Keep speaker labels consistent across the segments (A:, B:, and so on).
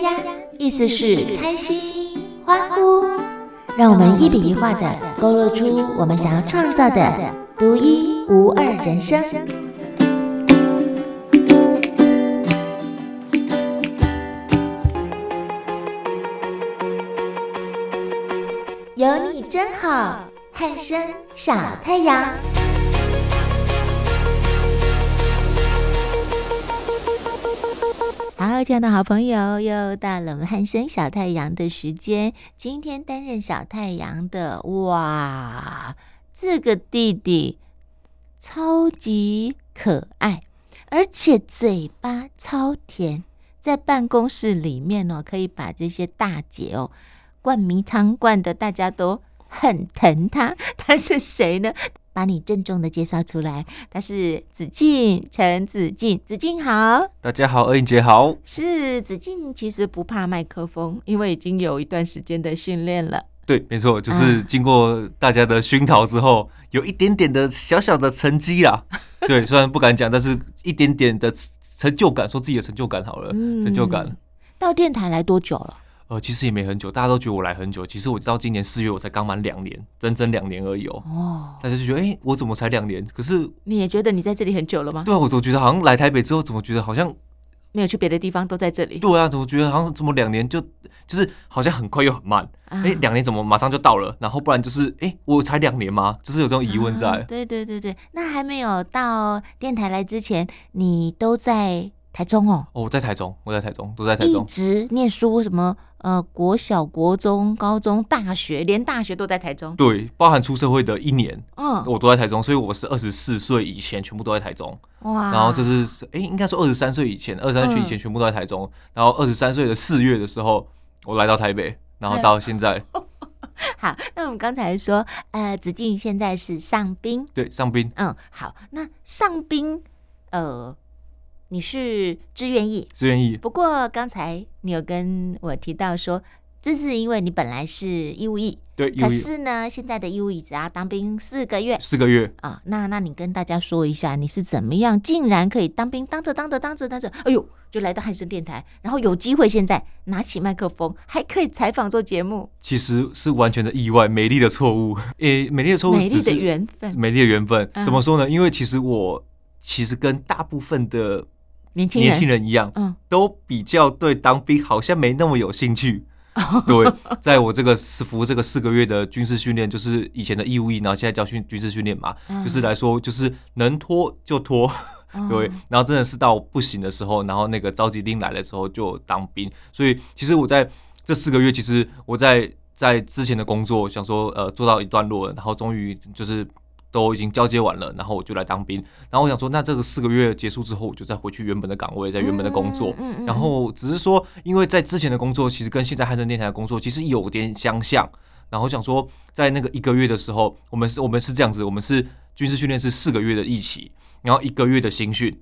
A: 呀呀，意思是开心、欢呼。让我们一笔一画的勾勒出我们想要创造的独一无二人生。有你真好，汉声小太阳。亲爱的好朋友，又到了我们汉声小太阳的时间。今天担任小太阳的，哇，这个弟弟超级可爱，而且嘴巴超甜，在办公室里面哦，可以把这些大姐哦灌迷汤灌的，大家都很疼他。他是谁呢？把你郑重的介绍出来，他是子敬，陈子敬，子敬好，
B: 大家好，二英姐好，
A: 是子敬，其实不怕麦克风，因为已经有一段时间的训练了。
B: 对，没错，就是经过大家的熏陶之后，啊、有一点点的小小的成绩啦。对，虽然不敢讲，但是一点点的成就感，说自己的成就感好了，嗯、成就感。
A: 到电台来多久了？
B: 呃，其实也没很久，大家都觉得我来很久。其实我到今年四月，我才刚满两年，整整两年而已哦。哦，大家就觉得，哎、欸，我怎么才两年？可是
A: 你也觉得你在这里很久了吗？
B: 对啊，我总觉得好像来台北之后，怎么觉得好像
A: 没有去别的地方，都在这里。
B: 对啊，怎么觉得好像怎么两年就就是好像很快又很慢？哎、啊，两、欸、年怎么马上就到了？然后不然就是，哎、欸，我才两年吗？就是有这种疑问在、啊。
A: 对对对对，那还没有到电台来之前，你都在台中哦。
B: 哦，我在台中，我在台中，都在台中，
A: 一直念书什么？呃，国小、国中、高中、大学，连大学都在台中。
B: 对，包含出社会的一年，嗯，我都在台中，所以我是二十四岁以前全部都在台中。哇！然后这是，哎、欸，应该说二十三岁以前，二十三岁以前全部都在台中。嗯、然后二十三岁的四月的时候，我来到台北，然后到现在。
A: 好，那我们刚才说，呃，子敬现在是上兵，
B: 对，上兵。
A: 嗯，好，那上兵，呃。你是志愿役，
B: 志愿役。
A: 不过刚才你有跟我提到说，这是因为你本来是义务役，
B: 对。
A: 可是呢，现在的义务役只要当兵四个月，
B: 四个月
A: 啊。那那你跟大家说一下，你是怎么样竟然可以当兵，当着当着当着当着，哎呦，就来到汉声电台，然后有机会现在拿起麦克风，还可以采访做节目。
B: 其实是完全的意外，美丽的错误。诶，美丽的错误，
A: 美丽的缘分，
B: 美丽的缘分。怎么说呢？因为其实我其实跟大部分的
A: 年轻
B: 年轻人一样，嗯，都比较对当兵好像没那么有兴趣。对，在我这个服这个四个月的军事训练，就是以前的义务役，然后现在叫训军事训练嘛，就是来说，就是能拖就拖，对，然后真的是到不行的时候，然后那个召集令来的时候就当兵。所以其实我在这四个月，其实我在在之前的工作，想说呃做到一段落，然后终于就是。都已经交接完了，然后我就来当兵。然后我想说，那这个四个月结束之后，我就再回去原本的岗位，在原本的工作。嗯嗯嗯、然后只是说，因为在之前的工作，其实跟现在汉声电台的工作其实有点相像。然后想说，在那个一个月的时候，我们是，我们是这样子，我们是军事训练是四个月的一期，然后一个月的新训，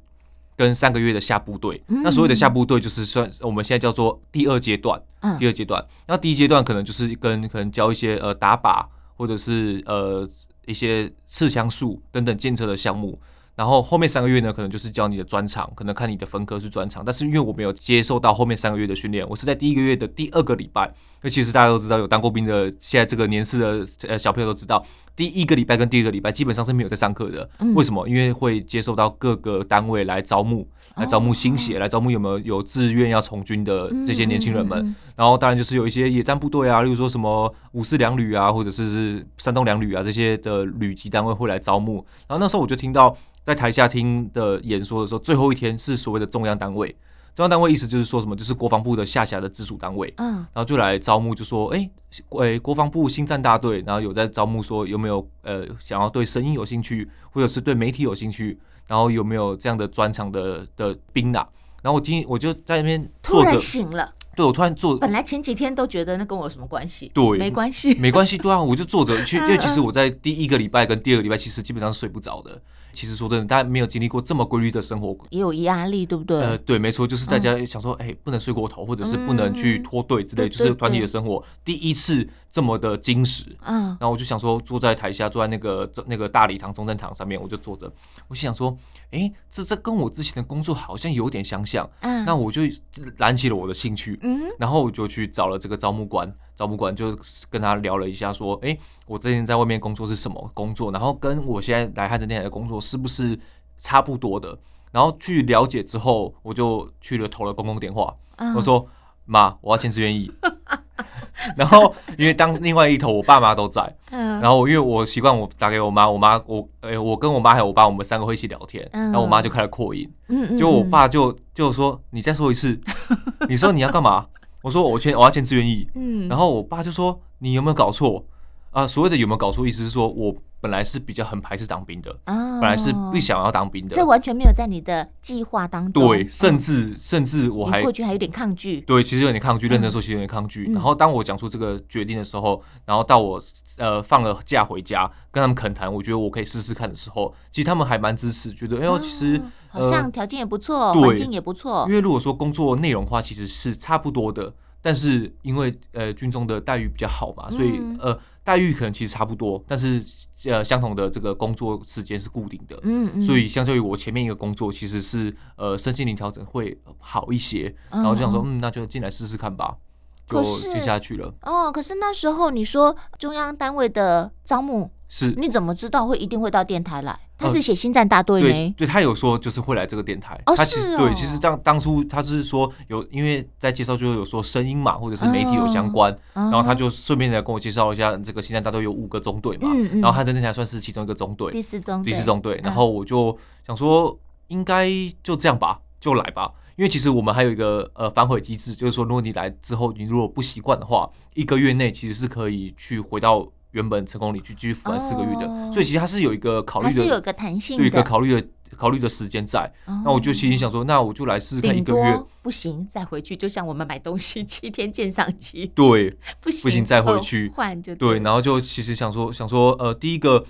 B: 跟三个月的下部队。嗯、那所谓的下部队就是算我们现在叫做第二阶段，第二阶段。那、嗯、第一阶段可能就是跟可能教一些呃打靶，或者是呃。一些刺枪术等等建设的项目，然后后面三个月呢，可能就是教你的专长，可能看你的分科是专长。但是因为我没有接受到后面三个月的训练，我是在第一个月的第二个礼拜。因为其实大家都知道，有当过兵的，现在这个年事的呃小朋友都知道，第一个礼拜跟第二个礼拜基本上是没有在上课的。为什么？因为会接受到各个单位来招募，来招募新血，来招募有没有有志愿要从军的这些年轻人们。然后当然就是有一些野战部队啊，例如说什么五四两旅啊，或者是山东两旅啊这些的旅级单位会来招募。然后那时候我就听到在台下听的演说的时候，最后一天是所谓的中央单位。中央单位意思就是说什么，就是国防部的下辖的直属单位。嗯，然后就来招募，就说，哎、欸，诶、欸，国防部新战大队，然后有在招募，说有没有呃想要对声音有兴趣，或者是对媒体有兴趣，然后有没有这样的专长的的兵啊？然后我听，我就在那边
A: 突然醒了。
B: 对，我突然坐，
A: 本来前几天都觉得那跟我有什么关系？
B: 对，
A: 没关系，
B: 没关系。对啊，我就坐着去，因为其实我在第一个礼拜跟第二个礼拜其实基本上是睡不着的，其实说真的，大家没有经历过这么规律的生活，
A: 也有压力，对不对？
B: 呃，对，没错，就是大家想说，哎、嗯欸，不能睡过头，或者是不能去脱队之类，嗯、就是团体的生活，第一次这么的精实。嗯，然后我就想说，坐在台下，坐在那个那个大礼堂中正堂上面，我就坐着，我心想说，哎、欸，这这跟我之前的工作好像有点相像。嗯，那我就燃起了我的兴趣。嗯，然后我就去找了这个招募官。招募官就跟他聊了一下，说：“哎、欸，我之前在外面工作是什么工作？然后跟我现在来汉声电台的工作是不是差不多的？然后去了解之后，我就去了投了公共电话。Uh. 我说：妈，我要签字愿意。然后因为当另外一头，我爸妈都在。Uh. 然后因为我习惯我打给我妈，我妈我哎、欸，我跟我妈还有我爸，我们三个会一起聊天。Uh. 然后我妈就开始扩音。嗯，就我爸就就说：你再说一次，你说你要干嘛？”我说我签我要签志愿役，嗯，然后我爸就说，你有没有搞错啊？所谓的有没有搞错，意思是说我本来是比较很排斥当兵的，哦，本来是不想要当兵的，
A: 这完全没有在你的计划当中。
B: 对，甚至甚至我还
A: 过去还有点抗拒。
B: 对，其实有点抗拒，认真说其实有点抗拒。然后当我讲出这个决定的时候，然后到我呃放了假回家跟他们恳谈，我觉得我可以试试看的时候，其实他们还蛮支持，觉得哎呦，其实。
A: 好像条件也不错，环境也不错。
B: 因为如果说工作内容的话，其实是差不多的，但是因为呃军中的待遇比较好嘛，所以呃待遇可能其实差不多，但是呃相同的这个工作时间是固定的，嗯嗯，所以相较于我前面一个工作，其实是呃身心灵调整会好一些，然后就想说嗯，那就进来试试看吧，就接下去了。
A: 哦，可是那时候你说中央单位的招募是，你怎么知道会一定会到电台来？他是写星战大队没？
B: 对，对他有说就是会来这个电台。他其实对，其实当当初他是说有，因为在介绍就有说声音嘛，或者是媒体有相关，然后他就顺便来跟我介绍一下这个星战大队有五个中队嘛，然后他在电台算是其中一个中队，
A: 第四中
B: 第四中队。然后我就想说，应该就这样吧，就来吧。因为其实我们还有一个呃反悔机制，就是说如果你来之后你如果不习惯的话，一个月内其实是可以去回到。原本成功里去继续服完四个月的，哦、所以其实它是有一个考虑的，
A: 是有一个弹性的，
B: 对一个考虑的考虑的时间在。哦、那我就心里想说，那我就来试试看一个月，
A: 不行再回去，就像我们买东西七天鉴赏期，
B: 对，
A: 不行
B: 不行再回去
A: 换就
B: 对。然后就其实想说想说，呃，第一个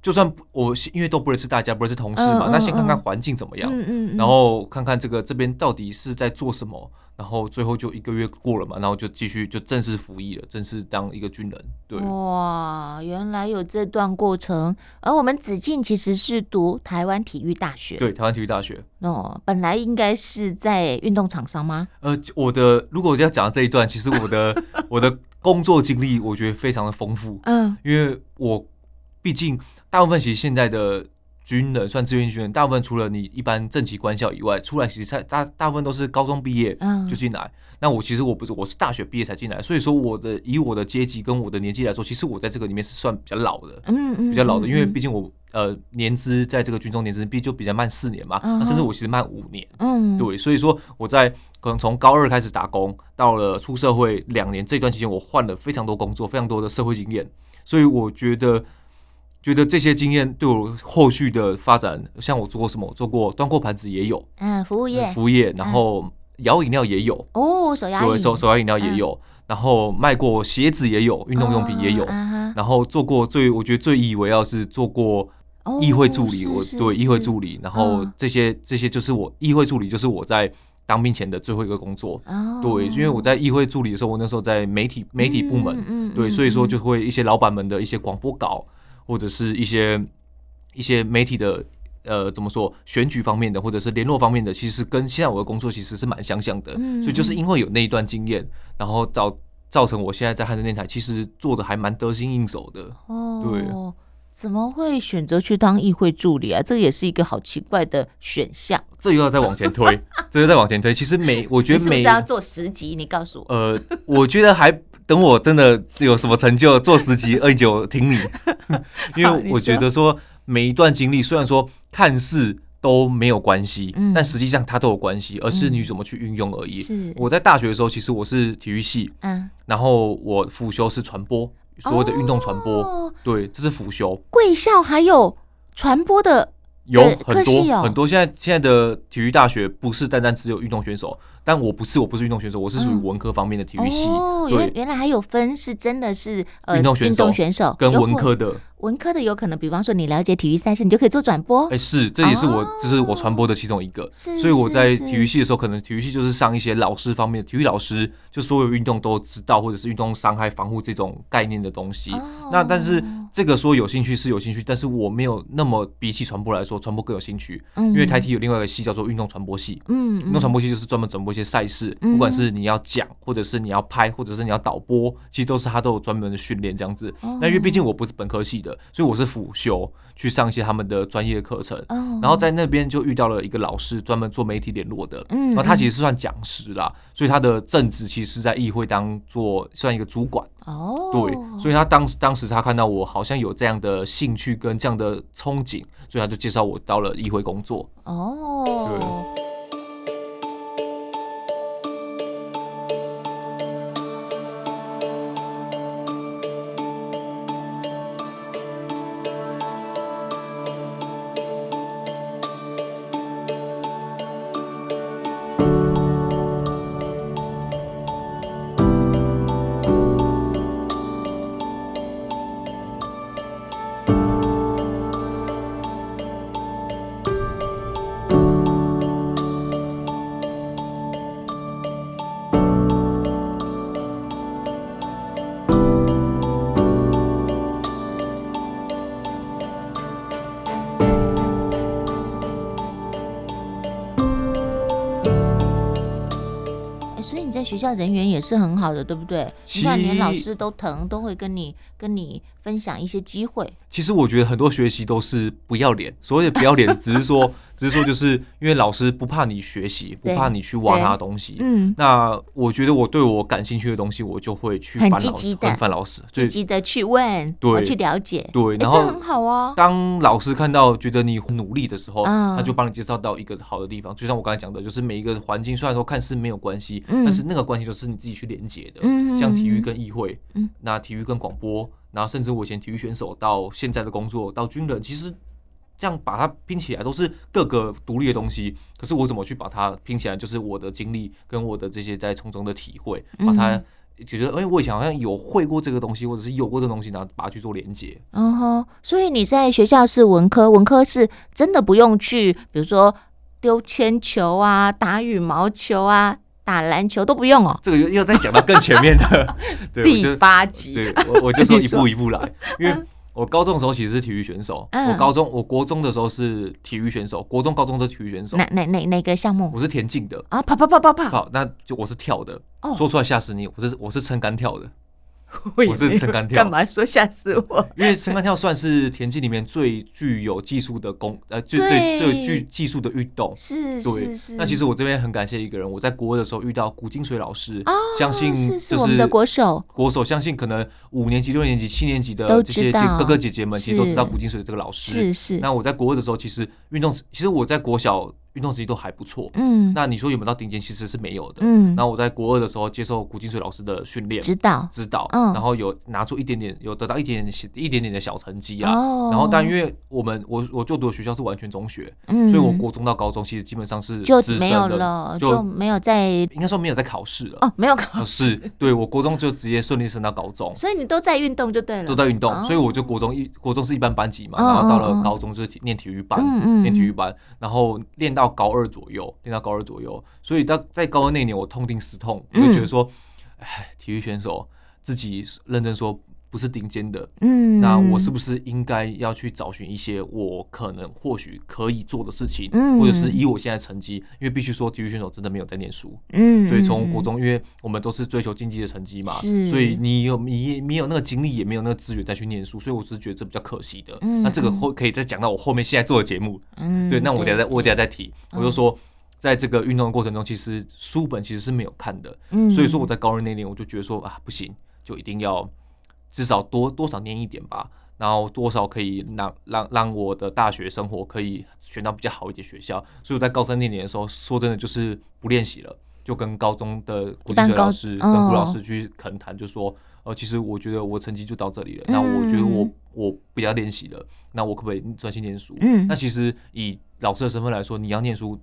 B: 就算我因为都不认识大家，不认识同事嘛，那先看看环境怎么样，嗯嗯嗯，然后看看这个这边到底是在做什么。然后最后就一个月过了嘛，然后就继续就正式服役了，正式当一个军人。对，
A: 哇，原来有这段过程。而我们子敬其实是读台湾体育大学，
B: 对，台湾体育大学。
A: 哦，本来应该是在运动场上吗？
B: 呃，我的如果我要讲这一段，其实我的 我的工作经历，我觉得非常的丰富。嗯，因为我毕竟大部分其实现在的。军人算志愿军人，大部分除了你一般正旗官校以外，出来其实才大大部分都是高中毕业就进来。嗯、那我其实我不是，我是大学毕业才进来，所以说我的以我的阶级跟我的年纪来说，其实我在这个里面是算比较老的，嗯嗯，比较老的，因为毕竟我呃年资在这个军中年资毕就比较慢四年嘛，嗯、那甚至我其实慢五年，嗯，对，所以说我在可能从高二开始打工，到了出社会两年这段期间，我换了非常多工作，非常多的社会经验，所以我觉得。觉得这些经验对我后续的发展，像我做过什么？我做过端过盘子也有，
A: 嗯，服务业，
B: 服务业，然后摇饮料也有，
A: 哦，手摇
B: 对，手手摇饮料也有，然后卖过鞋子也有，运动用品也有，然后做过最我觉得最引以为要是做过议会助理，我对议会助理，然后这些这些就是我议会助理，就是我在当兵前的最后一个工作，对，因为我在议会助理的时候，我那时候在媒体媒体部门，对，所以说就会一些老板们的一些广播稿。或者是一些一些媒体的呃，怎么说选举方面的，或者是联络方面的，其实跟现在我的工作其实是蛮相像的。嗯，所以就是因为有那一段经验，然后造造成我现在在汉声电台其实做的还蛮得心应手的。哦，对，
A: 怎么会选择去当议会助理啊？这也是一个好奇怪的选项。
B: 这又要再往前推，这又再往前推。其实每我觉得 每
A: 是，是要做十集，你告诉我。
B: 呃，我觉得还。等我真的有什么成就，做十集二九听你，因为我觉得说每一段经历虽然说看似都没有关系，嗯、但实际上它都有关系，而是你怎么去运用而已。嗯、我在大学的时候，其实我是体育系，嗯，然后我辅修是传播，所谓的运动传播，哦、对，这是辅修。
A: 贵校还有传播的，
B: 有很多很多。现在现在的体育大学不是单单只有运动选手。但我不是，我不是运动选手，我是属于文科方面的体育系。
A: 哦，原原来还有分是真的是呃
B: 运动选手，跟文科的。
A: 文科的有可能，比方说你了解体育赛事，你就可以做转播。
B: 哎、欸，是，这也是我，这、哦、是我传播的其中一个。是，所以我在体育系的时候，可能体育系就是上一些老师方面的体育老师，就所有运动都知道，或者是运动伤害防护这种概念的东西。哦、那但是这个说有兴趣是有兴趣，但是我没有那么比起传播来说，传播更有兴趣。嗯，因为台体有另外一个系叫做运动传播系。嗯，运动传播系就是专门转播一些赛事，嗯、不管是你要讲，或者是你要拍，或者是你要导播，其实都是他都有专门的训练这样子。那、哦、因为毕竟我不是本科系的，所以我是辅。修去上一些他们的专业课程，oh. 然后在那边就遇到了一个老师，专门做媒体联络的。嗯，然后他其实是算讲师啦，所以他的正职其实是在议会当做算一个主管。哦，对，所以他当当时他看到我好像有这样的兴趣跟这样的憧憬，所以他就介绍我到了议会工作。哦，对。
A: 学校人缘也是很好的，对不对？你看，连老师都疼，都会跟你跟你分享一些机会。
B: 其实我觉得很多学习都是不要脸，所谓的不要脸，只是说。只是说，就是因为老师不怕你学习，不怕你去挖他的东西。嗯，那我觉得我对我感兴趣的东西，我就会去翻老师，翻老师，
A: 积极的去问，对，去了解，
B: 对，然后很好啊。当老师看到觉得你努力的时候，他就帮你介绍到一个好的地方。就像我刚才讲的，就是每一个环境虽然说看似没有关系，但是那个关系都是你自己去连接的。嗯，像体育跟议会，嗯，那体育跟广播，然后甚至我以前体育选手到现在的工作到军人，其实。这样把它拼起来都是各个独立的东西，可是我怎么去把它拼起来？就是我的经历跟我的这些在从中的体会，把它觉得，哎，我以前好像有会过这个东西，或者是有过这个东西，然后把它去做连接。
A: 嗯哼，所以你在学校是文科，文科是真的不用去，比如说丢铅球啊、打羽毛球啊、打篮球都不用哦。
B: 这个又又再讲到更前面的
A: 第八集，
B: 对，我我就说一步一步来，因为。我高中的时候其实是体育选手。嗯、我高中，我国中的时候是体育选手，国中、高中都是体育选手。
A: 哪哪哪哪个项目？
B: 我是田径的
A: 啊，跑跑跑跑跑。
B: 好，那就我是跳的。哦、说出来吓死你！我是我是撑杆跳的。我是撑杆跳，
A: 干嘛说吓死我？
B: 因为撑杆跳算是田径里面最具有技术的功，呃，最最最具技术的运动。是，对，是。那其实我这边很感谢一个人，我在国二的时候遇到古金水老师，相信就是
A: 我们的国手，
B: 国手相信可能五年级、六年级、七年级的这些哥哥姐姐们，其实都知道古金水这个老师。是是。那我在国二的时候，其实运动，其实我在国小。运动成绩都还不错，嗯，那你说有没有到顶尖？其实是没有的，嗯。然后我在国二的时候接受古金水老师的训练，指导，指导，嗯。然后有拿出一点点，有得到一点点一点点的小成绩啊。哦。然后但因为我们我我就读的学校是完全中学，嗯，所以我国中到高中其实基本上是
A: 就没有了，就没有在
B: 应该说没有在考试了
A: 哦，没有考试。
B: 对，我国中就直接顺利升到高中，
A: 所以你都在运动就对了，
B: 都在运动，所以我就国中一国中是一般班级嘛，然后到了高中就是念体育班，嗯，念体育班，然后练到高二左右。练到高二左右，所以到在高二那年，我痛定思痛，我就觉得说，哎，体育选手自己认真说不是顶尖的，嗯，那我是不是应该要去找寻一些我可能或许可以做的事情，嗯。或者是以我现在成绩，因为必须说体育选手真的没有在念书，嗯，所以从国中，因为我们都是追求竞技的成绩嘛，所以你有你没有那个精力，也没有那个资源再去念书，所以我只是觉得这比较可惜的。嗯那这个后可以再讲到我后面现在做的节目，嗯，对，那我等下再我等下再提，我就说。在这个运动的过程中，其实书本其实是没有看的，嗯，所以说我在高二那年，我就觉得说啊，不行，就一定要至少多多少念一点吧，然后多少可以让让让我的大学生活可以选到比较好一点学校，所以我在高三那年的时候，说真的就是不练习了，就跟高中的古金水老师跟古老师去恳谈，就说，呃，其实我觉得我成绩就到这里了，那我觉得我我不要练习了，那我可不可以专心念书？嗯，那其实以老师的身份来说，你要念书。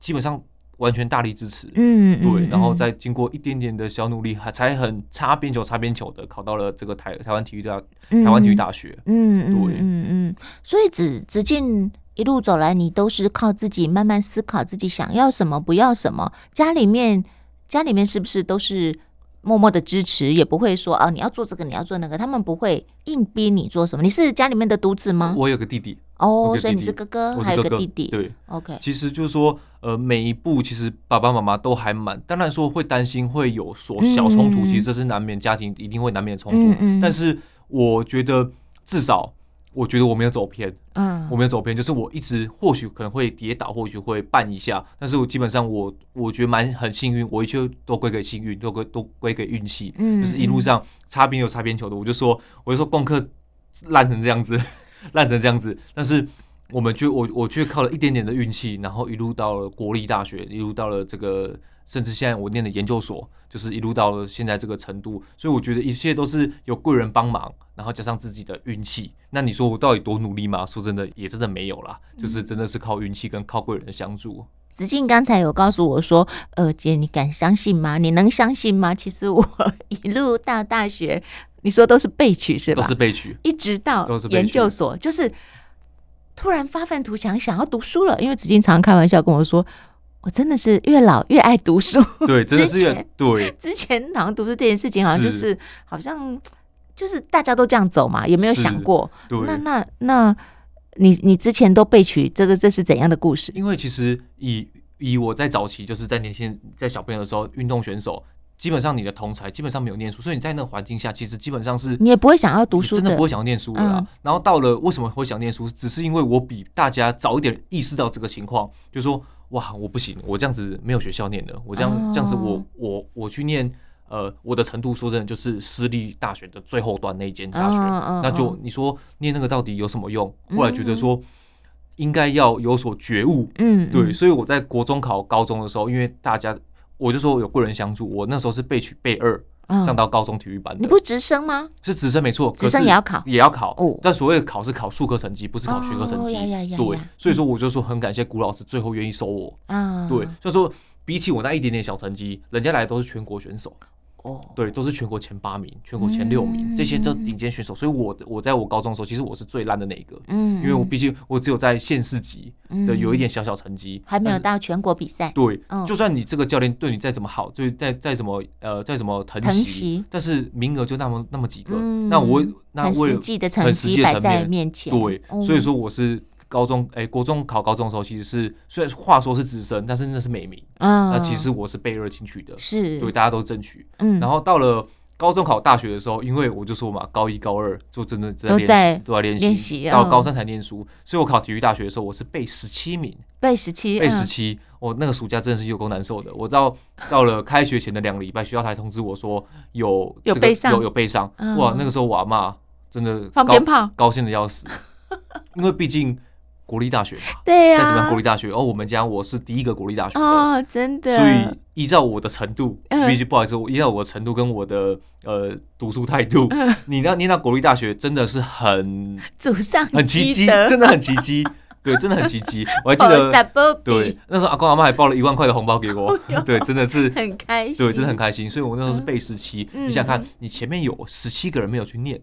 B: 基本上，完全大力支持，
A: 嗯，
B: 对，
A: 嗯
B: 然后再经过一点点的小努力，还才很擦边球擦边球的考到了这个台台湾体育大台湾体育大学，
A: 嗯嗯
B: 对
A: 嗯嗯，所以只只进一路走来，你都是靠自己慢慢思考自己想要什么，不要什么，家里面家里面是不是都是？默默的支持，也不会说啊，你要做这个，你要做那个，他们不会硬逼你做什么。你是家里面的独子吗？
B: 我有个弟弟
A: 哦，所以你是哥哥，
B: 哥哥
A: 还有个弟弟。
B: 对
A: ，OK。
B: 其实就是说，呃，每一步其实爸爸妈妈都还蛮，当然说会担心会有所小冲突，嗯、其实这是难免，家庭一定会难免冲突。嗯嗯，但是我觉得至少。我觉得我没有走偏，嗯，我没有走偏，就是我一直或许可能会跌倒，或许会绊一下，但是我基本上我我觉得蛮很幸运，我一切都归给幸运，都归都归给运气，嗯，就是一路上擦边有擦边球的，我就说我就说功课烂成这样子，烂成这样子，但是我们就我我却靠了一点点的运气，然后一路到了国立大学，一路到了这个。甚至现在我念的研究所，就是一路到了现在这个程度，所以我觉得一切都是有贵人帮忙，然后加上自己的运气。那你说我到底多努力吗？说真的，也真的没有啦，就是真的是靠运气跟靠贵人相助。
A: 子敬刚才有告诉我说：“呃，姐，你敢相信吗？你能相信吗？其实我 一路到大学，你说都是背曲是吧？
B: 都是备取，
A: 一直到研究所，就是突然发愤图强，想要读书了。因为子敬常开玩笑跟我说。”我真的是越老越爱读书，
B: 对，真的是越对。
A: 之前好像读书这件事情，好像就是好像就是大家都这样走嘛，也没有想过。那那那，你你之前都备取这个，这是怎样的故事？
B: 因为其实以以我在早期就是在年轻在小朋友的时候，运动选手基本上你的同才基本上没有念书，所以你在那个环境下，其实基本上是
A: 你也不会想要读书，
B: 真的不会想要念书的啦。然后到了为什么会想念书，只是因为我比大家早一点意识到这个情况，就是说。哇，我不行，我这样子没有学校念的，我这样、oh. 这样子，我我我去念，呃，我的程度说真的就是私立大学的最后端那一间大学，oh, oh, oh. 那就你说念那个到底有什么用？后来觉得说应该要有所觉悟，嗯，对，所以我在国中考高中的时候，因为大家我就说有贵人相助，我那时候是备取备二。上到高中体育班，
A: 你不直升吗？
B: 是直升没错，
A: 直升也要考，
B: 也要考。但所谓的考是考数科成绩，不是考学科成绩。对，所以说我就说很感谢古老师最后愿意收我。对，所以说比起我那一点点小成绩，人家来的都是全国选手。哦，对，都是全国前八名，全国前六名，这些都顶尖选手。所以，我我在我高中的时候，其实我是最烂的那一个。嗯，因为我毕竟我只有在县市级的有一点小小成绩，
A: 还没有到全国比赛。
B: 对，就算你这个教练对你再怎么好，就再再怎么呃再怎么疼惜，但是名额就那么那么几个。那我那我
A: 很实际的成绩摆在面前。
B: 对，所以说我是。高中哎、欸，国中考高中的时候，其实是虽然话说是直升，但是那是美名。嗯，那其实我是被二进去的，是对大家都争取。嗯，然后到了高中考大学的时候，因为我就说嘛，高一高二就真的在练习，都在练习，到高三才念书。所以我考体育大学的时候，我是被十七名，
A: 被十七，
B: 被十七。我那个暑假真的是有够难受的。我到到了开学前的两个礼拜，学校才通知我说有
A: 有
B: 有有备上。哇，那个时候我阿妈真的
A: 放鞭炮，
B: 高兴的要死，因为毕竟。国立大学嘛，
A: 对呀，
B: 再怎么样国立大学，哦，我们家我是第一个国立大学
A: 哦，真的。
B: 所以依照我的程度，必须不好意思，我依照我的程度跟我的呃读书态度，你要念到国立大学真的是很
A: 祖上
B: 很奇迹，真的很奇迹，对，真的很奇迹。我还记得，对，那时候阿公阿妈还包了一万块的红包给我，对，真的是
A: 很开心，
B: 对，真的很开心。所以我那时候是背十七，你想看，你前面有十七个人没有去念，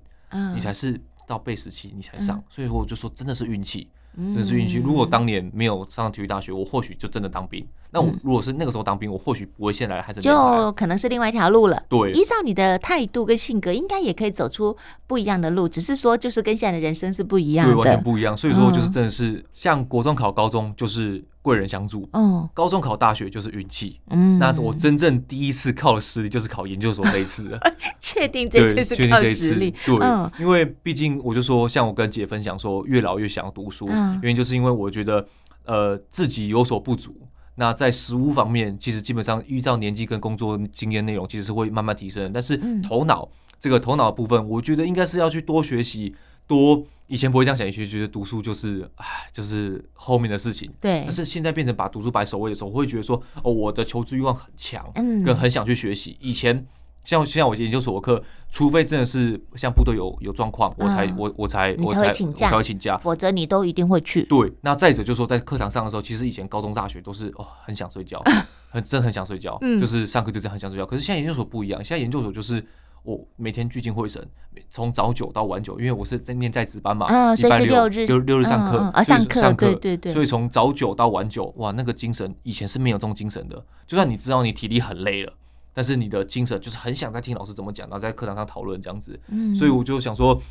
B: 你才是到背十七，你才上。所以说我就说真的是运气。真的是运气。如果当年没有上体育大学，我或许就真的当兵。那我如果是那个时候当兵，我或许不会现在还在。
A: 就可能是另外一条路了。
B: 对，
A: 依照你的态度跟性格，应该也可以走出不一样的路。只是说，就是跟现在的人生是不一样的，
B: 对，完全不一样。所以说，就是真的是像国中考高中，就是贵人相助。嗯，高中考大学就是运气。嗯，那我真正第一次靠实力，就是考研究所这一次了。
A: 确定这次是靠实力。
B: 对，因为毕竟我就说，像我跟姐分享说，越老越想要读书，嗯原因就是因为我觉得呃自己有所不足。那在实务方面，其实基本上遇到年纪跟工作经验内容，其实是会慢慢提升。但是头脑、嗯、这个头脑的部分，我觉得应该是要去多学习，多以前不会这样想，以前觉得读书就是唉，就是后面的事情。
A: 对。
B: 但是现在变成把读书摆首位的时候，我会觉得说，哦，我的求知欲望很强，嗯，跟很想去学习。以前像像我研究所的课，除非真的是像部队有有状况，我才、嗯、我我才我才
A: 请假，
B: 我才会请假，
A: 否则你都一定会去。
B: 对，那再者就是说，在课堂上的时候，其实以前高中大学都是哦，很想睡觉，很真的很想睡觉，嗯、就是上课就这样很想睡觉。可是现在研究所不一样，现在研究所就是。我每天聚精会神，从早九到晚九，因为我是在念在职班嘛，
A: 嗯，礼拜六日
B: 六六日上课，
A: 啊，上课，对对对，
B: 所以从早九到晚九，哇，那个精神以前是没有这种精神的。就算你知道你体力很累了，但是你的精神就是很想在听老师怎么讲，然后在课堂上讨论这样子。嗯，所以我就想说，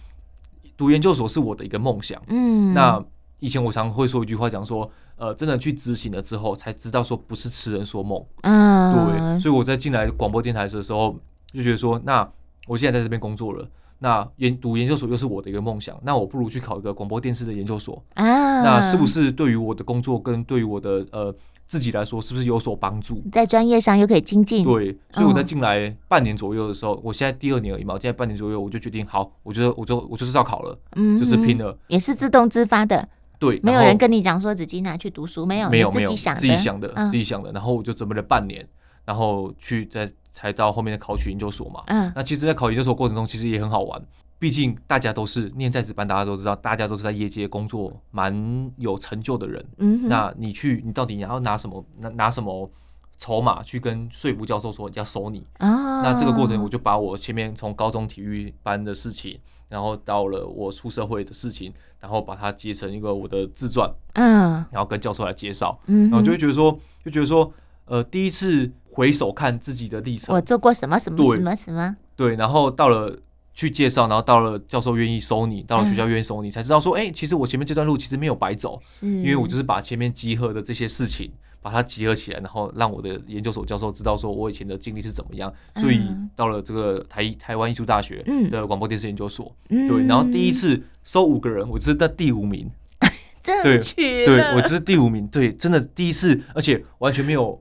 B: 读研究所是我的一个梦想。嗯，那以前我常会说一句话，讲说，呃，真的去执行了之后，才知道说不是痴人说梦。嗯，对，所以我在进来广播电台的时候，就觉得说，那。我现在在这边工作了，那研读研究所又是我的一个梦想，那我不如去考一个广播电视的研究所啊。那是不是对于我的工作跟对于我的呃自己来说，是不是有所帮助？
A: 在专业上又可以精进。
B: 对，所以我在进来半年左右的时候，我现在第二年而已嘛，我现在半年左右我就决定，好，我觉得我就我就是要考了，嗯，就是拼了，
A: 也是自动自发的。
B: 对，
A: 没有人跟你讲说子金拿去读书，没有，
B: 没有，
A: 自己想的，
B: 自己想的，自己想的。然后我就准备了半年，然后去在。才到后面的考取研究所嘛，嗯，那其实，在考研究所过程中，其实也很好玩。毕竟大家都是念在职班，大家都知道，大家都是在业界工作蛮有成就的人。嗯，那你去，你到底你要拿什么拿拿什么筹码去跟说服教授说要收你？啊，那这个过程，我就把我前面从高中体育班的事情，然后到了我出社会的事情，然后把它结成一个我的自传，嗯，然后跟教授来介绍，嗯，然后就会觉得说，就觉得说。呃，第一次回首看自己的历程，
A: 我做过什么什么什么什么？
B: 对，然后到了去介绍，然后到了教授愿意收你，到了学校愿意收你，嗯、才知道说，哎、欸，其实我前面这段路其实没有白走，是。因为我就是把前面集合的这些事情，把它集合起来，然后让我的研究所教授知道说我以前的经历是怎么样，嗯、所以到了这个台台湾艺术大学的广播电视研究所，嗯、对，然后第一次收五个人，我只是在第五名，
A: 对
B: 对，我就是第五名，对，真的第一次，而且完全没有。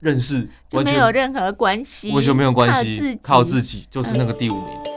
B: 认识
A: 就没有任何关系，
B: 完全没有关系，靠自己就是那个第五名。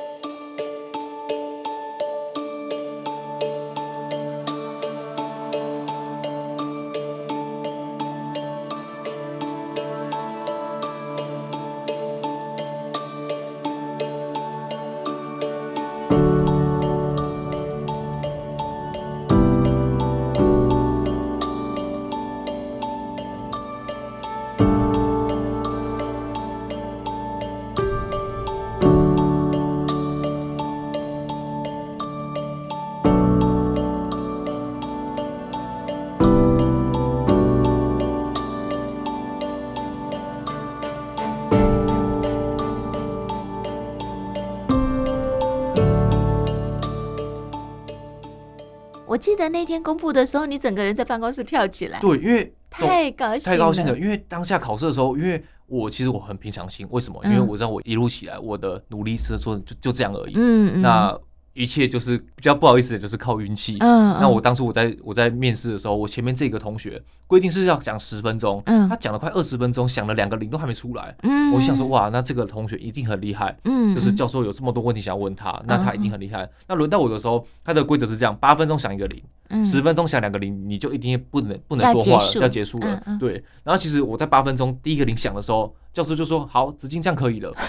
A: 那天公布的时候，你整个人在办公室跳起来。
B: 对，因为
A: 太高兴，
B: 太高兴了。因为当下考试的时候，因为我其实我很平常心。为什么？因为我知道我一路起来，我的努力是做就就这样而已。嗯嗯。那。一切就是比较不好意思的，就是靠运气。嗯，那我当初我在我在面试的时候，我前面这个同学规定是要讲十分钟，嗯，他讲了快二十分钟，想了两个零都还没出来。嗯，我想说哇，那这个同学一定很厉害。嗯，就是教授有这么多问题想要问他，那他一定很厉害。那轮到我的时候，他的规则是这样：八分钟想一个零，十分钟想两个零，你就一定不能不能说话了，要结束了。对。然后其实我在八分钟第一个零响的时候，教授就说：“好，子金这样可以了。”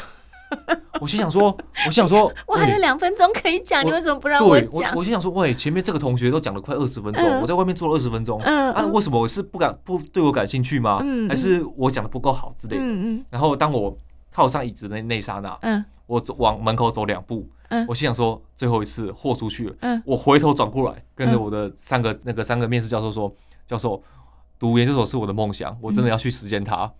B: 我心想说，我心想说，
A: 我还有两分钟可以讲，你为什么不让我讲？
B: 我我心想说，喂，前面这个同学都讲了快二十分钟，我在外面坐了二十分钟，啊，为什么我是不敢不对我感兴趣吗？还是我讲的不够好之类的？然后当我靠上椅子的那一刹那，我走往门口走两步，我心想说，最后一次豁出去了，我回头转过来，跟着我的三个那个三个面试教授说，教授，读研究所是我的梦想，我真的要去实践它。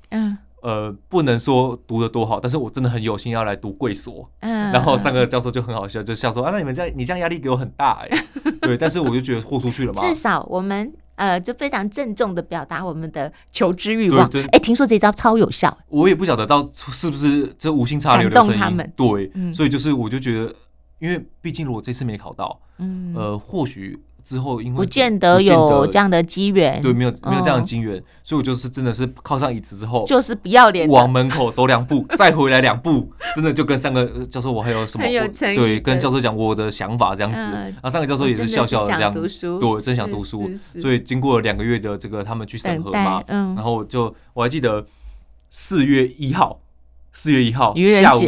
B: 呃，不能说读的多好，但是我真的很有心要来读贵所。嗯，然后三个教授就很好笑，就笑说啊，那你们这样，你这样压力给我很大哎。对，但是我就觉得豁出去了嘛。
A: 至少我们呃，就非常郑重的表达我们的求知欲望。哎，听说这招超有效。
B: 我也不晓得到是不是这无心插柳的声音。他们对，所以就是我就觉得，因为毕竟如果这次没考到，嗯，呃，或许。之后，因为
A: 不见得有这样的机缘，
B: 对，没有没有这样的机缘，所以我就是真的是靠上椅子之后，
A: 就是不要脸，
B: 往门口走两步，再回来两步，真的就跟三个教授，我还有什么？对，跟教授讲我的想法这样子，然后三个教授也是笑笑的这样，对，真想读书，所以经过了两个月的这个他们去审核嘛，然后就我还记得四月一号，四月一号下午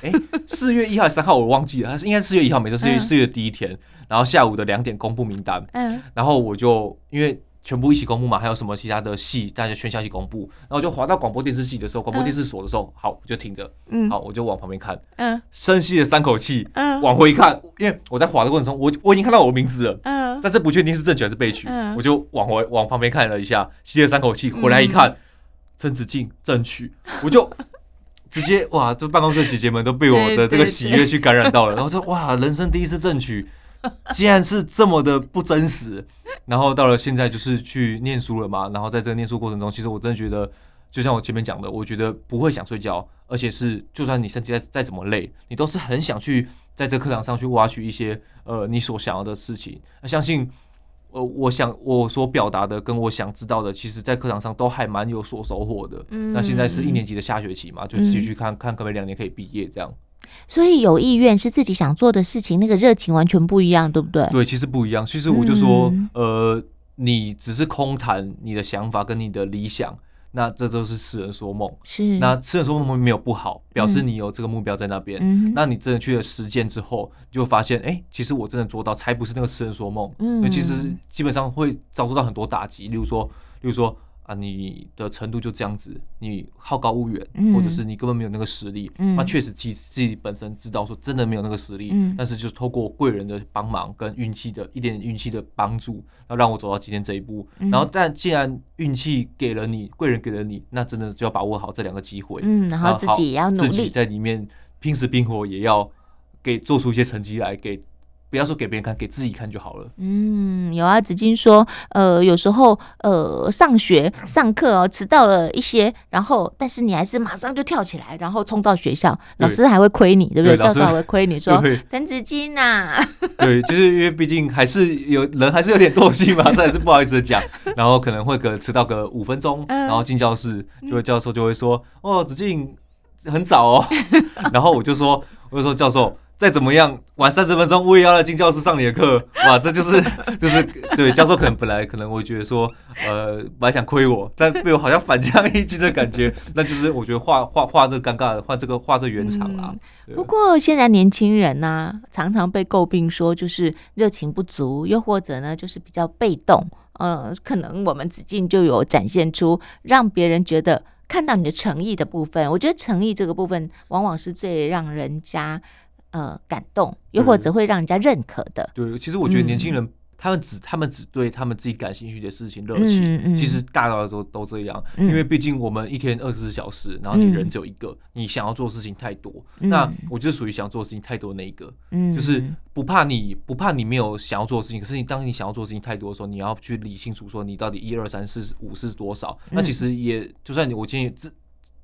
B: 哎、欸，四月一号还是三号我忘记了，应该是四月一号，没错，四月四月第一天，然后下午的两点公布名单，嗯，然后我就因为。全部一起公布嘛？还有什么其他的戏，大家全校一起公布。然后就滑到广播电视系的时候，广播电视所的时候，好，我就停着。嗯，好，我就往旁边看。嗯，深吸了三口气。嗯，往回看，因为我在滑的过程中，我我已经看到我的名字了。嗯，但是不确定是正取还是被取。嗯，我就往回往旁边看了一下，吸了三口气，回来一看，陈子敬正取，我就直接哇，这办公室的姐姐们都被我的这个喜悦去感染到了。然后说哇，人生第一次正取。既然是这么的不真实，然后到了现在就是去念书了嘛，然后在这个念书过程中，其实我真的觉得，就像我前面讲的，我觉得不会想睡觉，而且是就算你身体再再怎么累，你都是很想去在这课堂上去挖取一些呃你所想要的事情。那相信呃，我想我所表达的跟我想知道的，其实在课堂上都还蛮有所收获的。嗯，那现在是一年级的下学期嘛，就继续看看可不可以两年可以毕业这样。
A: 所以有意愿是自己想做的事情，那个热情完全不一样，对不对？
B: 对，其实不一样。其实我就说，嗯、呃，你只是空谈你的想法跟你的理想，那这都是痴人说梦。是，那痴人说梦没有不好，表示你有这个目标在那边。嗯，那你真的去了实践之后，就发现，哎、欸，其实我真的做到，才不是那个痴人说梦。嗯，那其实基本上会遭受到很多打击，例如说，例如说。啊，你的程度就这样子，你好高骛远，嗯、或者是你根本没有那个实力。那确、嗯、实自己自己本身知道说真的没有那个实力，嗯、但是就透过贵人的帮忙跟运气的一点运气的帮助，然后让我走到今天这一步。嗯、然后，但既然运气给了你，贵人给了你，那真的就要把握好这两个机会。嗯，然后自己也要努力，自己在里面拼死拼活，也要给做出一些成绩来给。不要说给别人看，给自己看就好了。嗯，
A: 有啊，子金说，呃，有时候呃，上学上课哦，迟到了一些，然后但是你还是马上就跳起来，然后冲到学校，老师还会亏你，对不对？对教授还会亏你说 陈子金呐。
B: 对，就是因为毕竟还是有人还是有点惰性嘛，这还是不好意思的讲，然后可能会个迟到个五分钟，然后进教室，就会教授就会说，哦，子金很早哦，然后我就说，我就说教授。再怎么样晚三十分钟，我也要来进教室上你的课。哇，这就是就是对教授可能本来可能会觉得说，呃，本来想亏我，但被我好像反将一军的感觉。那就是我觉得画画画这尴尬的，画这个画这个圆场啦。
A: 嗯、不过现在年轻人呢、啊，常常被诟病说就是热情不足，又或者呢就是比较被动。呃，可能我们子敬就有展现出让别人觉得看到你的诚意的部分。我觉得诚意这个部分，往往是最让人家。呃，感动，又或者会让人家认可的。
B: 对，其实我觉得年轻人，嗯、他们只他们只对他们自己感兴趣的事情热情。嗯嗯、其实大多数都这样，嗯、因为毕竟我们一天二十四小时，然后你人只有一个，嗯、你想要做的事情太多。嗯、那我就属于想做的事情太多的那一个。嗯，就是不怕你不怕你没有想要做的事情，可是你当你想要做的事情太多的时候，你要去理清楚说你到底一二三四五是多少。嗯、那其实也就算你我建议这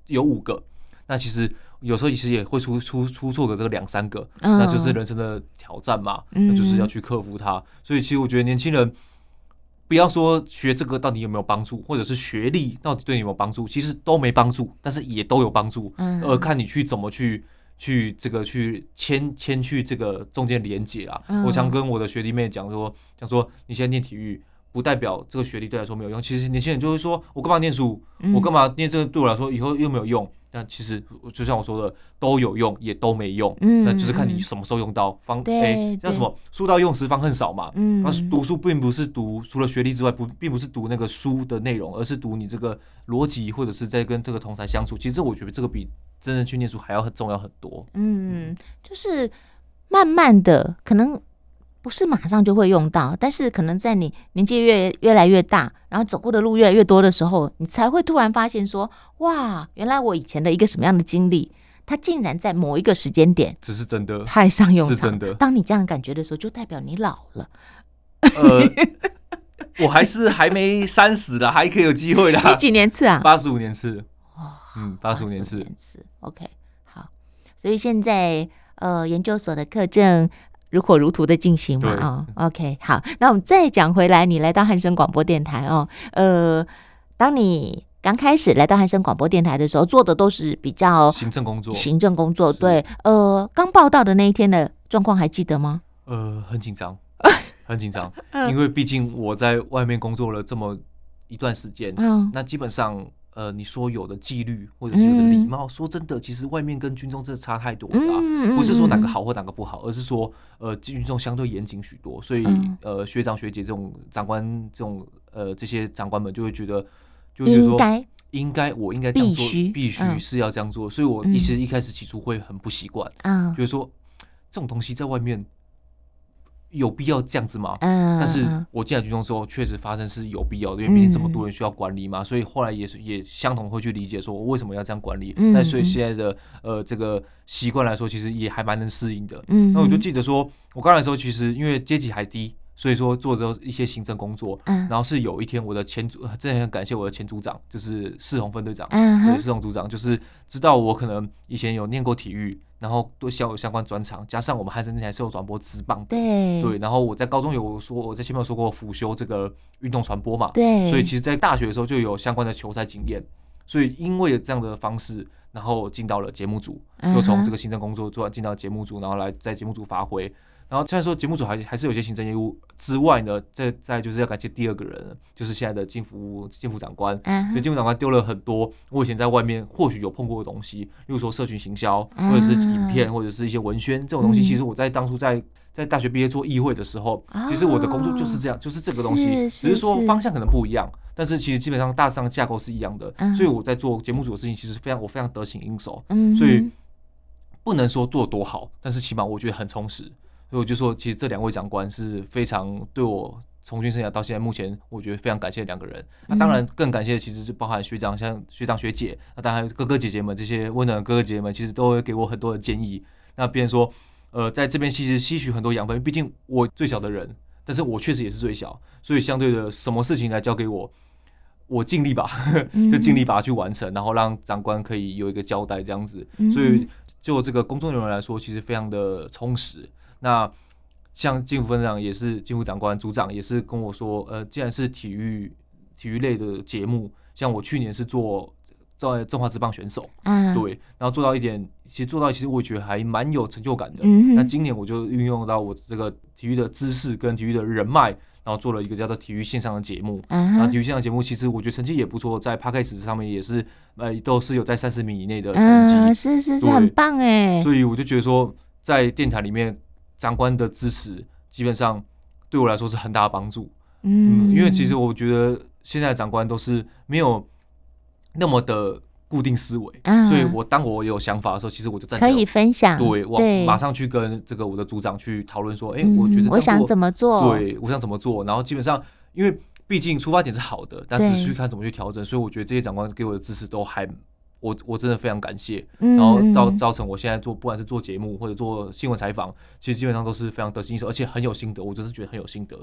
B: 有五个，那其实。有时候其实也会出出出错个这个两三个，那就是人生的挑战嘛，那就是要去克服它。所以其实我觉得年轻人不要说学这个到底有没有帮助，或者是学历到底对你有没有帮助，其实都没帮助，但是也都有帮助。而看你去怎么去去这个去牵牵去这个中间连接啊。我常跟我的学弟妹讲说，讲说你现在念体育，不代表这个学历对来说没有用。其实年轻人就会说，我干嘛念书？我干嘛念这个对我来说以后又没有用？但其实就像我说的，都有用，也都没用。嗯，那就是看你什么时候用到。方哎，叫什么？书到用时方恨少嘛。嗯，那读书并不是读除了学历之外，不并不是读那个书的内容，而是读你这个逻辑，或者是在跟这个同才相处。其实我觉得这个比真正去念书还要很重要很多。嗯，
A: 就是慢慢的可能。不是马上就会用到，但是可能在你年纪越越来越大，然后走过的路越来越多的时候，你才会突然发现说：哇，原来我以前的一个什么样的经历，它竟然在某一个时间点，
B: 这是真的
A: 派上用场。
B: 是真的。
A: 当你这样感觉的时候，就代表你老了。
B: 呃，我还是还没三十的，还可以有机会的。
A: 你几年次啊？
B: 八十五年次。哦，嗯，八十五年次。
A: OK，好。所以现在呃，研究所的课程。如火如荼的进行嘛？哦，OK，好，那我们再讲回来，你来到汉声广播电台哦，呃，当你刚开始来到汉声广播电台的时候，做的都是比较
B: 行政工作，
A: 行政工作，对，呃，刚报道的那一天的状况还记得吗？
B: 呃，很紧张，很紧张，因为毕竟我在外面工作了这么一段时间，嗯，那基本上。呃，你说有的纪律或者是有的礼貌，嗯、说真的，其实外面跟军中真的差太多了，嗯、不是说哪个好或哪个不好，而是说呃，军中相对严谨许多，所以、嗯、呃，学长学姐这种长官这种呃这些长官们就会觉得，就会觉得说应该我应该这样做，必须必须是要这样做，嗯、所以我其实一开始起初会很不习惯，嗯，就是说这种东西在外面。有必要这样子吗？嗯，但是我进来军中之后，确实发生是有必要的，因为毕竟这么多人需要管理嘛，所以后来也是也相同会去理解说我为什么要这样管理。但所以现在的呃这个习惯来说，其实也还蛮能适应的。嗯，那我就记得说，我刚来的时候，其实因为阶级还低。所以说做着一些行政工作，嗯，然后是有一天我的前组，真的很感谢我的前组长，就是世宏分队长，嗯，对，世宏组长就是知道我可能以前有念过体育，然后都相有相关专长，加上我们汉声电台是有转播职棒，对，对，然后我在高中有说我在前面有说过辅修这个运动传播嘛，对，所以其实在大学的时候就有相关的球赛经验，所以因为这样的方式，然后进到了节目组，就从这个行政工作做进到节目组，然后来在节目组发挥。然后虽然说节目组还还是有些行政业务之外呢，再再就是要感谢第二个人，就是现在的金福金福长官。嗯，所以金福长官丢了很多我以前在外面或许有碰过的东西，例如说社群行销，或者是影片，或者是一些文宣这种东西。其实我在当初在在大学毕业做议会的时候，其实我的工作就是这样，就是这个东西，只是说方向可能不一样，但是其实基本上大致上架构是一样的。所以我在做节目组的事情，其实非常我非常得心应手。嗯，所以不能说做多好，但是起码我觉得很充实。所以我就说，其实这两位长官是非常对我从军生涯到现在目前，我觉得非常感谢两个人。那当然更感谢其实就包含学长，像学长学姐，那当然哥哥姐姐们这些温暖的哥哥姐姐们，其实都会给我很多的建议。那别人说，呃，在这边其实吸取很多养分，毕竟我最小的人，但是我确实也是最小，所以相对的，什么事情来交给我，我尽力吧，就尽力把它去完成，然后让长官可以有一个交代这样子。所以就这个工作人员来说，其实非常的充实。那像金福分长也是金福长官组长，也是跟我说，呃，既然是体育体育类的节目，像我去年是做在中华职棒选手，嗯，对，然后做到一点，其实做到其实我觉得还蛮有成就感的。嗯哼，那今年我就运用到我这个体育的知识跟体育的人脉，然后做了一个叫做体育线上的节目。嗯哼，然后体育线上节目其实我觉得成绩也不错，在 Podcast 上面也是呃都是有在三十米以内的成绩，嗯，是是是，很棒哎。所以我就觉得说，在电台里面。长官的支持基本上对我来说是很大的帮助，嗯，因为其实我觉得现在的长官都是没有那么的固定思维，嗯，所以我当我有想法的时候，其实我就站可以分享，对，我马上去跟这个我的组长去讨论说，哎，我觉得我想怎么做，对，我想怎么做，然后基本上因为毕竟出发点是好的，但只是去看怎么去调整，所以我觉得这些长官给我的支持都还。我我真的非常感谢，然后造造成我现在做，不管是做节目或者做新闻采访，其实基本上都是非常得心应手，而且很有心得。我就是觉得很有心得。